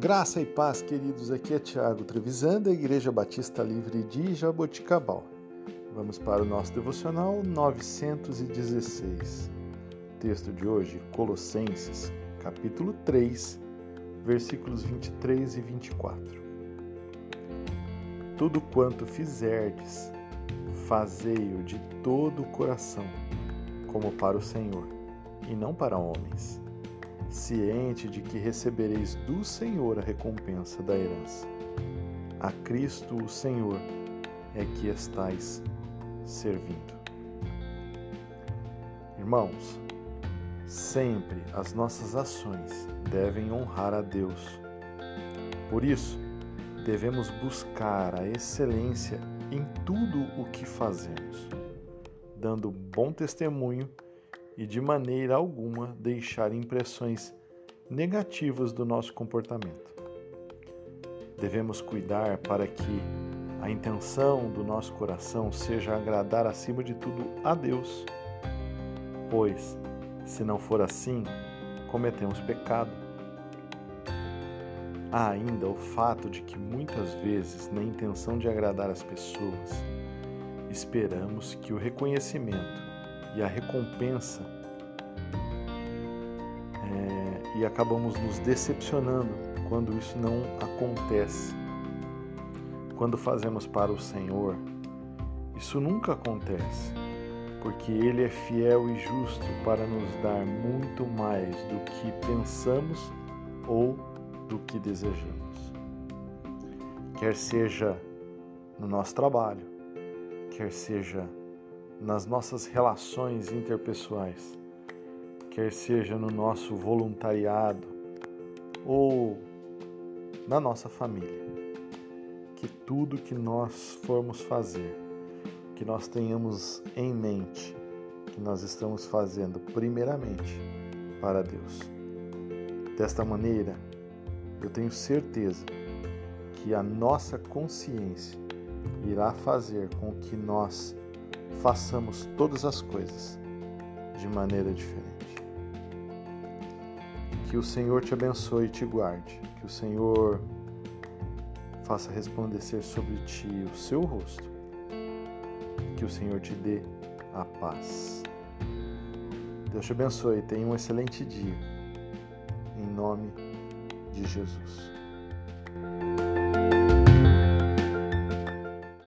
Graça e paz, queridos. Aqui é Tiago Trevisan, da Igreja Batista Livre de Jaboticabal. Vamos para o nosso devocional 916. Texto de hoje, Colossenses, capítulo 3, versículos 23 e 24. Tudo quanto fizerdes, fazei-o de todo o coração, como para o Senhor, e não para homens ciente de que recebereis do Senhor a recompensa da herança. A Cristo, o Senhor, é que estais servindo. Irmãos, sempre as nossas ações devem honrar a Deus. Por isso, devemos buscar a excelência em tudo o que fazemos, dando bom testemunho e de maneira alguma deixar impressões negativas do nosso comportamento. Devemos cuidar para que a intenção do nosso coração seja agradar acima de tudo a Deus, pois, se não for assim, cometemos pecado. Há ainda o fato de que muitas vezes, na intenção de agradar as pessoas, esperamos que o reconhecimento e a recompensa é, e acabamos nos decepcionando quando isso não acontece. Quando fazemos para o Senhor, isso nunca acontece, porque Ele é fiel e justo para nos dar muito mais do que pensamos ou do que desejamos. Quer seja no nosso trabalho, quer seja nas nossas relações interpessoais, quer seja no nosso voluntariado ou na nossa família. Que tudo que nós formos fazer, que nós tenhamos em mente que nós estamos fazendo primeiramente para Deus. Desta maneira, eu tenho certeza que a nossa consciência irá fazer com que nós façamos todas as coisas de maneira diferente. Que o Senhor te abençoe e te guarde. Que o Senhor faça resplandecer sobre ti o seu rosto. Que o Senhor te dê a paz. Deus te abençoe. Tenha um excelente dia. Em nome de Jesus.